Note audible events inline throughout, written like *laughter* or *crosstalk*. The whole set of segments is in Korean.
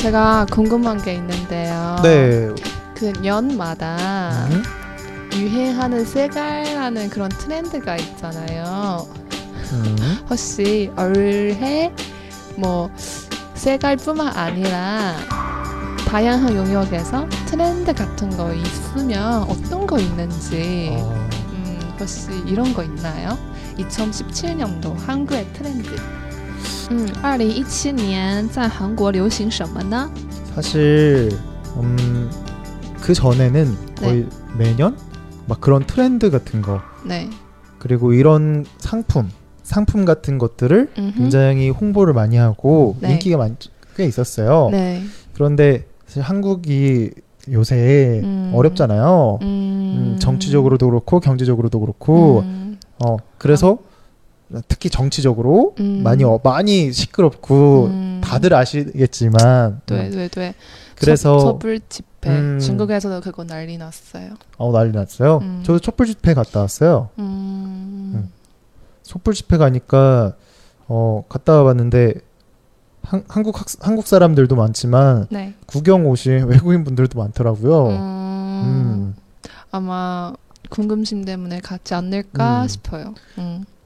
제가 궁금한 게 있는데요. 네. 그 년마다 음? 유행하는 색깔라는 그런 트렌드가 있잖아요. 음. 혹시 올해 뭐 색깔뿐만 아니라 다양한 영역에서 트렌드 같은 거 있으면 어떤 거 있는지 어, 음, 혹시 이런 거 있나요? 2017년도 한국의 트렌드. 嗯，二零一七年在韩国流行什么呢？ 사실 음, 그 전에는 거의 매년 막 그런 트렌드 같은 거 네. 그리고 이런 상품 상품 같은 것들을 음흠. 굉장히 홍보를 많이 하고 네. 인기가 많, 꽤 있었어요. 네. 그런데 사실 한국이 요새 음. 어렵잖아요. 음, 음, 정치적으로도 그렇고 경제적으로도 그렇고 음, 어 그래서 특히 정치적으로 음. 많이 어, 많이 시끄럽고 음. 다들 아시겠지만 네, 네, 네. 그래서 촛불 집회 음. 중국에서도 그거 난리 났어요. 어 난리 났어요. 음. 저도 촛불 집회 갔다 왔어요. 음. 네. 촛불 집회 가니까 어 갔다 와봤는데 한, 한국 학, 한국 사람들도 많지만 네. 구경 오신 *laughs* 외국인 분들도 많더라고요. 음~, 음. 아마 궁금심 때문에 같지 않을까 싶어요. 음.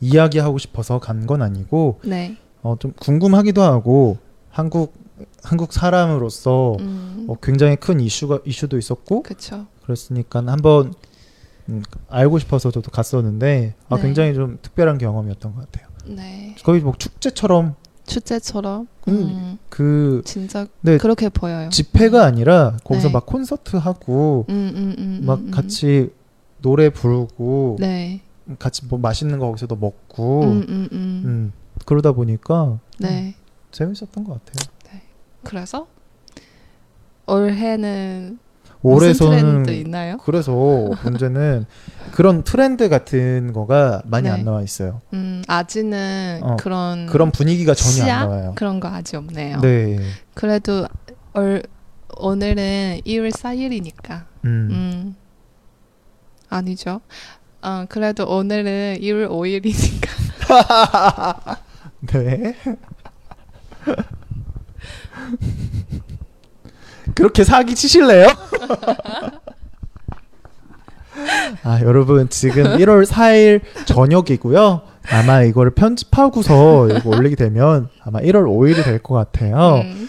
이야기하고 싶어서 간 건 아니고 ，네， 어, 좀 궁금하기도 하고 한국 한국 사람으로서 嗯， 어, 굉장히 큰 이슈가 이슈도 있었고 그쵸 그랬으니까 한번 음, 알고 싶어서 저도 갔었는데 아, 네. 굉장히 좀 특별한 경험이었던 것 같아요. 네, 거의 뭐 축제처럼 축제처럼. 음. 음, 그 진짜 네, 그렇게 보여요. 집회가 아니라 거기서 네. 막 콘서트 하고 음, 음, 음, 막 음, 음. 같이 노래 부르고 네, 같이 뭐 맛있는 거 거기서도 먹고 음, 음, 음. 음, 그러다 보니까 네. 재밌었던 것 같아요. 그래서 올해는 올해서는 트렌드 있나요? 그래서 문제는 *laughs* 그런 트렌드 같은 거가 많이 네. 안 나와 있어요. 음, 아직은 어, 그런 그런 분위기가 전혀 시야? 안 나와요. 그런 거 아직 없네요. 네. 그래도 올, 오늘은 2월 4일이니까. 음. 음. 아니죠. 어, 그래도 오늘은 2월 5일이니까. *laughs* 네. 그렇게 사기 치실래요? *laughs* 아, 여러분 지금 1월 4일 저녁이고요. 아마 이거를 편집하고서 이거 올리게 되면 아마 1월 5일이 될 것 같아요. 음,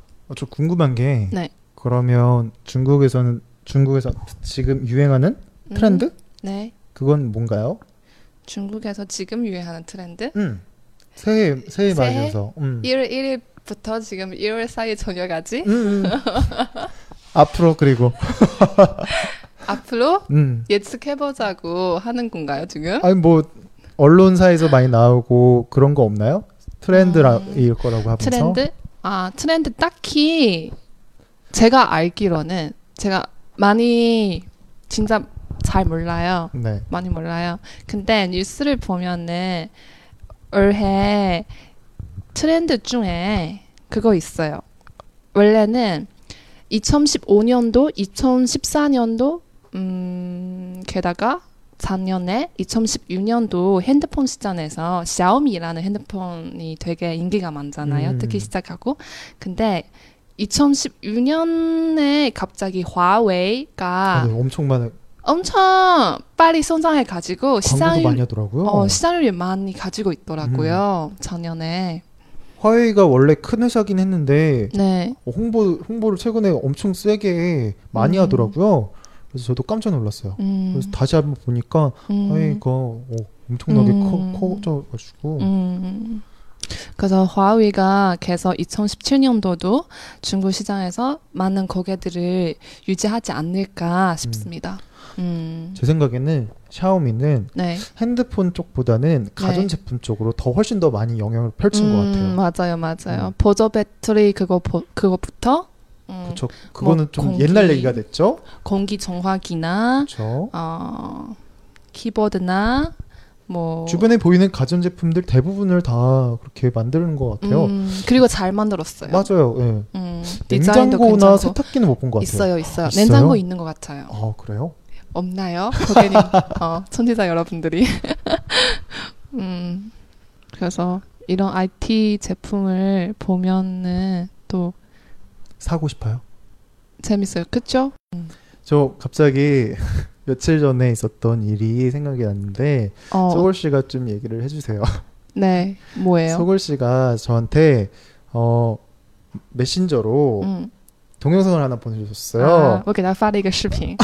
어, 저 궁금한 게 네. 그러면 중국에서는 중국에서 지금 유행하는 음, 트렌드? 네. 그건 뭔가요? 중국에서 지금 유행하는 트렌드? 음. 새해 새해 새해? 맞이해서. 음. 1월 1일부터 지금 1월 4일 저녁까지 음, 음. 앞으로 그리고 *laughs* 앞으로 음. 예측해보자고 하는 건가요 지금? 아니 뭐 언론사에서 많이 나오고 그런 거 없나요? 트렌드일 음. 거라고 하면서. 트렌드? 아, 트렌드 딱히 제가 알기로는 제가 많이 진짜 잘 몰라요. 네. 많이 몰라요. 근데 뉴스를 보면은 올해 트렌드 중에 그거 있어요. 원래는 2015년도, 2014년도, 음, 게다가 작년에 2016년도 핸드폰 시장에서 샤오미라는 핸드폰이 되게 인기가 많잖아요. 음. 특히 시작하고. 근데 2016년에 갑자기 화웨이가 네, 엄청 많은 엄청 빨리 성장해 가지고 시장을 많이 하더라고요. 어, 시장률이 많이 가지고 있더라고요. 작년에. 화웨이가 원래 큰 회사긴 했는데 네. 어, 홍보 홍보를 최근에 엄청 세게 많이 음. 하더라고요. 그래서 저도 깜짝 놀랐어요. 음. 그래서 다시 한번 보니까 음. 화웨이가 어, 엄청나게 음. 커 커져가지고 음. 그래서 화웨이가 계속 2017년도도 중국 시장에서 많은 고객들을 유지하지 않을까 싶습니다. 음. 제 생각에는 샤오미는 네. 핸드폰 쪽보다는 가전 제품 쪽으로 더 훨씬 더 많이 영향을 펼친 것 같아요. 음, 맞아요, 맞아요. 음. 보조 배터리 그거 보, 그거부터 음, 그렇죠. 그거는 좀 공기. 옛날 얘기가 됐죠. 공기 정화기나 그렇죠. 어, 키보드나 뭐 주변에 보이는 가전 제품들 대부분을 다 그렇게 만드는 것 같아요. 음, 그리고 잘 만들었어요. 맞아요. 예. 음, 냉장고나 세탁기는 못 본 것 같아요. 있어요, 있어요. 있어요? 냉장고 있는 것 같아요. 아 그래요? 없나요? 고객님, 어, 천지자 여러분들이. *laughs* 음, 그래서 이런 IT 제품을 보면은 또 사고 싶어요. 재밌어요. 그쵸? 음. 저 갑자기 *laughs* 며칠 전에 있었던 일이 생각이 났는데 어. 서골 씨가 좀 얘기를 해주세요. *laughs* 네, 뭐예요? 서골 씨가 저한테 어 메신저로 음. 동영상을 하나 보내주셨어요. 아, 이렇게 나 파리 그视频.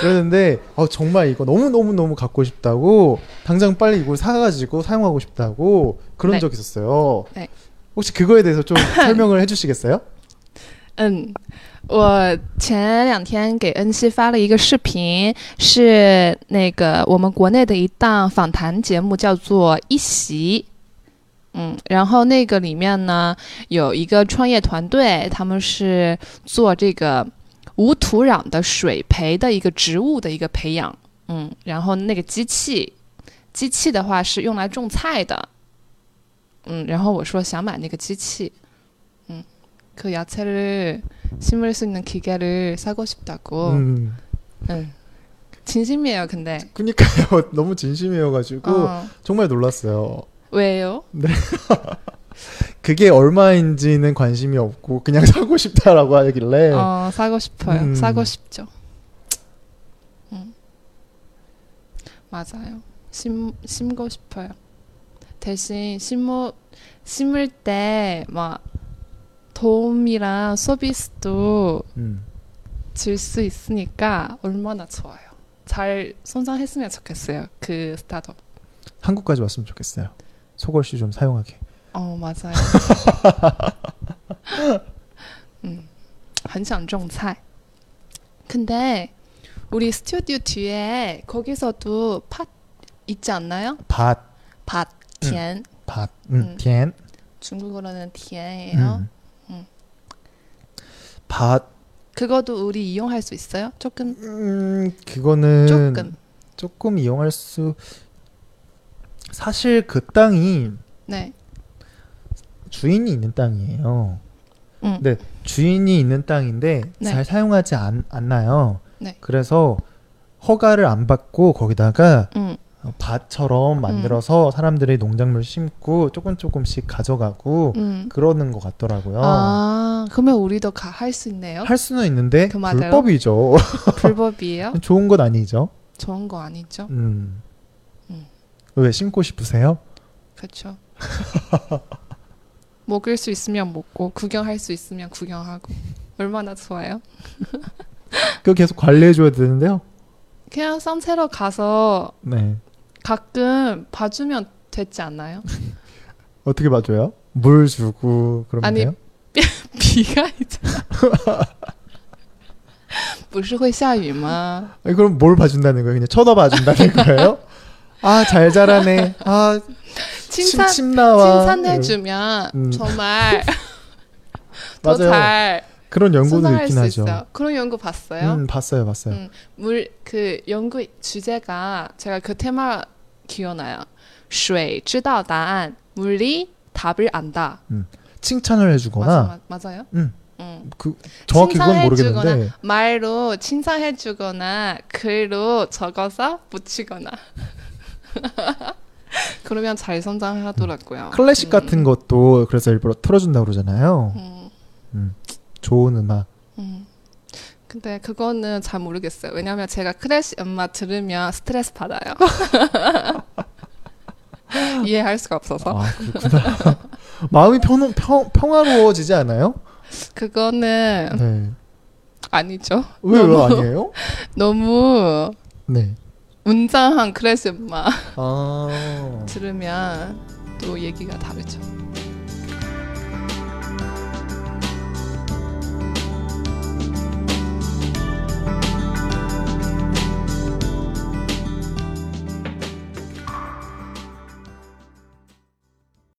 그러는데 어, 정말 이거 너무 너무 너무 갖고 싶다고 당장 빨리 이걸 사가지고 사용하고 싶다고 그런 네. 적 있었어요. 네. 혹시 그거에 대해서 좀 *laughs* 설명을 해주시겠어요? 嗯，我前两天给恩熙发了一个视频，是那个我们国内的一档访谈节目，叫做《一席》。嗯，然后那个里面呢有一个创业团队，他们是做这个无土壤的水培的一个植物的一个培养。嗯，然后那个机器，机器的话是用来种菜的。嗯，然后我说想买那个机器， 그 야채를 심을 수 있는 기계를 사고 싶다고. 음, 응. 진심이에요, 근데. 그니까요. *laughs* 너무 진심이어가지고 어, 정말 놀랐어요. 왜요? *laughs* 그게 얼마인지는 관심이 없고 그냥 *laughs* 사고 싶다라고 하길래 어, 사고 싶어요. 음. 사고 싶죠. 음. 맞아요. 심, 심고 싶어요. 대신 심어, 심을 때막 도움이랑 서비스도 음, 줄 수 있으니까 얼마나 좋아요. 잘 손상했으면 좋겠어요. 그 스타트업. 한국까지 왔으면 좋겠어요. 소골 씨 좀 사용하게. 어, 맞아요. *laughs* 음, 很想种菜. 근데 우리 스튜디오 뒤에 거기서도 팥 있지 않나요? 밭, 밭, 田. 밭, 음, 음. 田, 중국어로는 田예요. 음. 음. 밭, 그거도 우리 이용할 수 있어요? 조금 음, 그거는 조금. 조금 이용할 수 사실 그 땅이 네. 주인이 있는 땅이에요. 음. 네, 주인이 있는 땅인데 네. 잘 사용하지 않, 않나요. 네. 그래서 허가를 안 받고 거기다가 음. 밭처럼 만들어서 사람들이 농작물 심고 조금 조금씩 가져가고 음. 그러는 것 같더라고요. 아, 그러면 우리도 할 수 있네요. 할 수는 있는데 그? 불법이죠. *laughs* 불법이에요? *laughs* 좋은 건 아니죠. 좋은 거 아니죠? 음. 음. 왜 심고 싶으세요? 그렇죠. *laughs* 먹을 수 있으면 먹고 구경할 수 있으면 구경하고 얼마나 좋아요. 그거 계속 관리해 줘야 되는데요. 그냥 산채로 가서 네. 가끔 봐주면 되지 않나요? *laughs* 어떻게 봐줘요? 물 주고 그러면 아니, 돼요? *laughs* 비가 있잖아. 不是会下雨吗? *laughs* 아니, 그럼 뭘 봐준다는 거예요? 그냥 쳐다봐 준다는 거예요? 아 잘 자라네. 아 칭찬 침, 침 나와. 칭찬해주면 음. 정말 맞아요. 더 잘 그런 연구도 수상할 있긴 수 하죠. 있어요. 그런 연구 봤어요? 음, 봤어요, 봤어요. 음, 물 그 연구 주제가 제가 그 테마 기억나요. 水知道答案, 물이 답을 안다. 칭찬을 해주거나 맞아, 맞, 맞아요? 음. 음. 그 정확히 그건 칭찬해주거나 모르겠는데 말로 칭찬해주거나 글로 적어서 붙이거나. *laughs* 그러면 잘 성장하더라고요. 클래식 음, 같은 것도 그래서 일부러 틀어준다 고 그러잖아요. 음, 좋은 음악. 음. 근데 그거는 잘 모르겠어요. 왜냐면 제가 클래식 음악 들으면 스트레스 받아요. *laughs* 이해할 수가 없어서. 아 그렇구나. *laughs* 마음이 평, 평, 평화로워지지 않아요? 그거는 네. 아니죠. 왜, 왜 너무- 아니에요? *laughs* 너무 네. 웅장한 클래스 음악 아. 들으면 또 얘기가 다르죠.